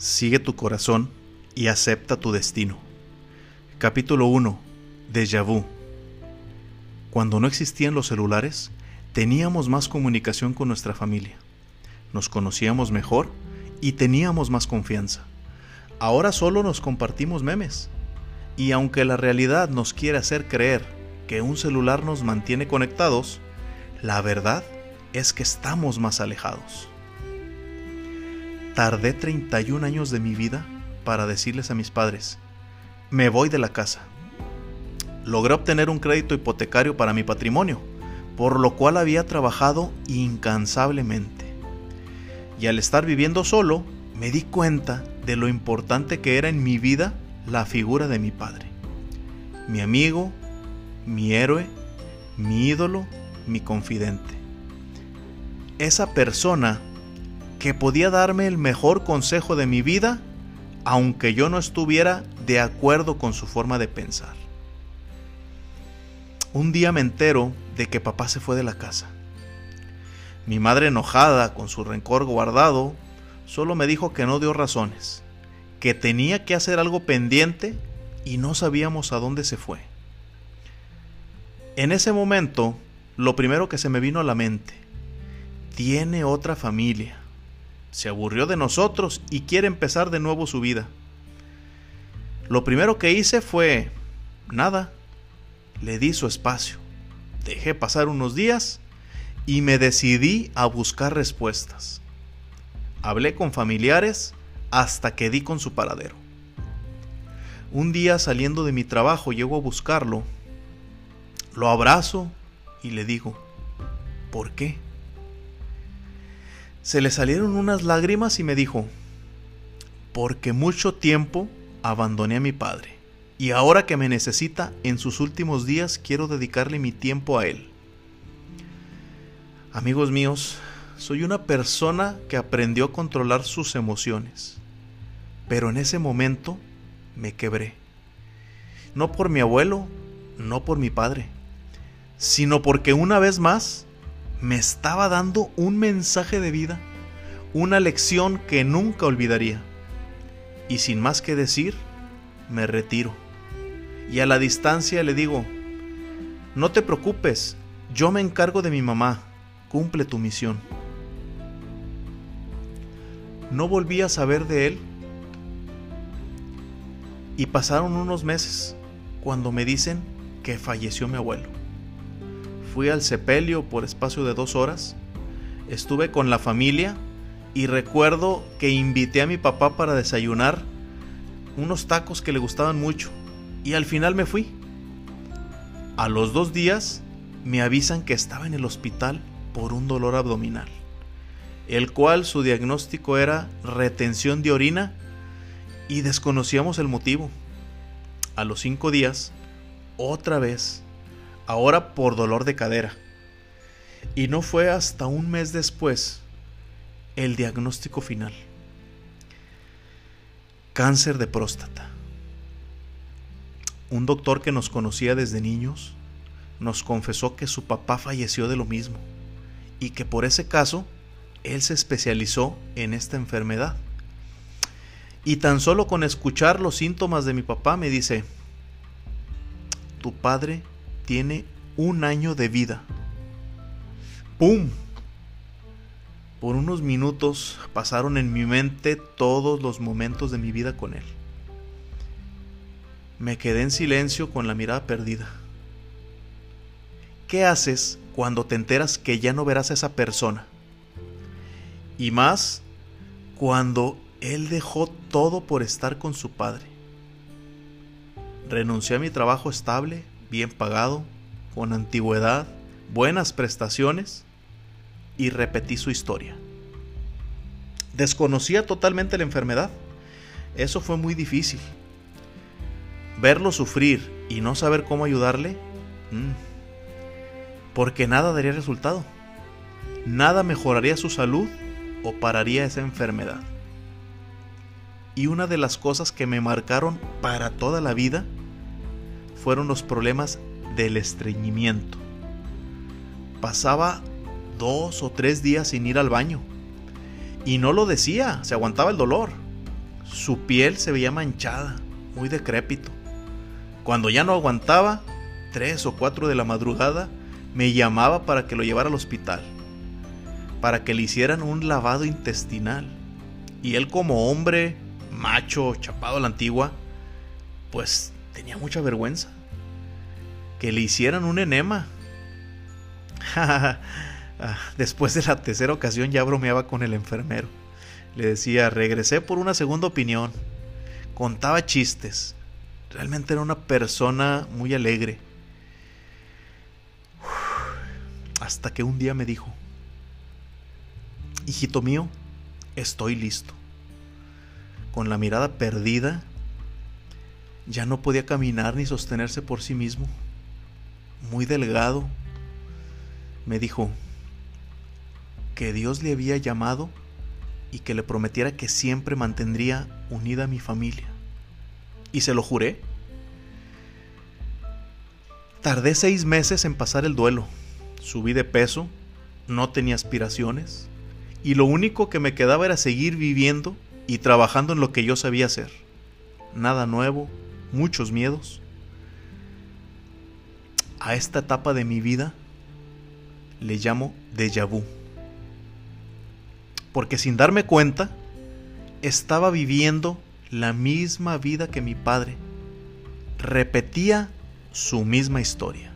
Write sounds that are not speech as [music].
Sigue tu corazón y acepta tu destino. Capítulo 1. Déjà vu. Cuando no existían los celulares, teníamos más comunicación con nuestra familia. Nos conocíamos mejor y teníamos más confianza. Ahora solo nos compartimos memes. Y aunque la realidad nos quiere hacer creer que un celular nos mantiene conectados, la verdad es que estamos más alejados. Tardé 31 años de mi vida para decirles a mis padres, me voy de la casa. Logré obtener un crédito hipotecario para mi patrimonio, por lo cual había trabajado incansablemente. Y al estar viviendo solo, me di cuenta de lo importante que era en mi vida la figura de mi padre. Mi amigo, mi héroe, mi ídolo, mi confidente. Esa persona que podía darme el mejor consejo de mi vida, aunque yo no estuviera de acuerdo con su forma de pensar. Un día me entero de que papá se fue de la casa. Mi madre enojada, con su rencor guardado, solo me dijo que no dio razones, que tenía que hacer algo pendiente y no sabíamos a dónde se fue. En ese momento, lo primero que se me vino a la mente, tiene otra familia se aburrió de nosotros y quiere empezar de nuevo su vida. Lo primero que hice fue nada. Le di su espacio. Dejé pasar unos días y me decidí a buscar respuestas. Hablé con familiares hasta que di con su paradero. Un día saliendo de mi trabajo llego a buscarlo. Lo abrazo y le digo, ¿por qué? Se le salieron unas lágrimas y me dijo, porque mucho tiempo abandoné a mi padre, y ahora que me necesita en sus últimos días quiero dedicarle mi tiempo a él. Amigos míos, soy una persona que aprendió a controlar sus emociones, pero en ese momento me quebré. No por mi abuelo, no por mi padre, sino porque una vez más me estaba dando un mensaje de vida, una lección que nunca olvidaría. Y sin más que decir, me retiro. Y a la distancia le digo, no te preocupes, yo me encargo de mi mamá, cumple tu misión. No volví a saber de él. Y pasaron unos meses cuando me dicen que falleció mi abuelo. Fui al sepelio por espacio de dos horas. Estuve con la familia y recuerdo que invité a mi papá para desayunar unos tacos que le gustaban mucho. Y al final me fui. A los dos días me avisan que estaba en el hospital por un dolor abdominal, el cual su diagnóstico era retención de orina y desconocíamos el motivo. A los cinco días, otra vez ahora por dolor de cadera. Y no fue hasta un mes después el diagnóstico final. Cáncer de próstata. Un doctor que nos conocía desde niños nos confesó que su papá falleció de lo mismo y que por ese caso él se especializó en esta enfermedad. Y tan solo con escuchar los síntomas de mi papá me dice, tu padre tiene un año de vida. ¡Pum! Por unos minutos pasaron en mi mente todos los momentos de mi vida con él. Me quedé en silencio con la mirada perdida. ¿Qué haces cuando te enteras que ya no verás a esa persona? Y más cuando él dejó todo por estar con su padre. Renuncié a mi trabajo estable, bien pagado, con antigüedad, buenas prestaciones y repetí su historia. Desconocía totalmente la enfermedad. Eso fue muy difícil. Verlo sufrir y no saber cómo ayudarle, mm, porque nada daría resultado. Nada mejoraría su salud o pararía esa enfermedad. Y una de las cosas que me marcaron para toda la vida fueron los problemas del estreñimiento. Pasaba dos o tres días sin ir al baño. Y no lo decía, se aguantaba el dolor. Su piel se veía manchada, muy decrépito. Cuando ya no aguantaba, tres o cuatro de la madrugada, me llamaba para que lo llevara al hospital, para que le hicieran un lavado intestinal. Y él como hombre, macho, chapado a la antigua, pues tenía mucha vergüenza. Que le hicieran un enema. [laughs] Después de la tercera ocasión ya bromeaba con el enfermero. Le decía, regresé por una segunda opinión. Contaba chistes. Realmente era una persona muy alegre. [sighs] Hasta que un día me dijo, hijito mío, estoy listo. Con la mirada perdida, ya no podía caminar ni sostenerse por sí mismo. Muy delgado, me dijo que Dios le había llamado y que le prometiera que siempre mantendría unida a mi familia. Y se lo juré. Tardé seis meses en pasar el duelo. Subí de peso, no tenía aspiraciones, y lo único que me quedaba era seguir viviendo y trabajando en lo que yo sabía hacer. Nada nuevo, muchos miedos. A esta etapa de mi vida le llamo déjà vu. Porque sin darme cuenta, estaba viviendo la misma vida que mi padre. Repetía su misma historia.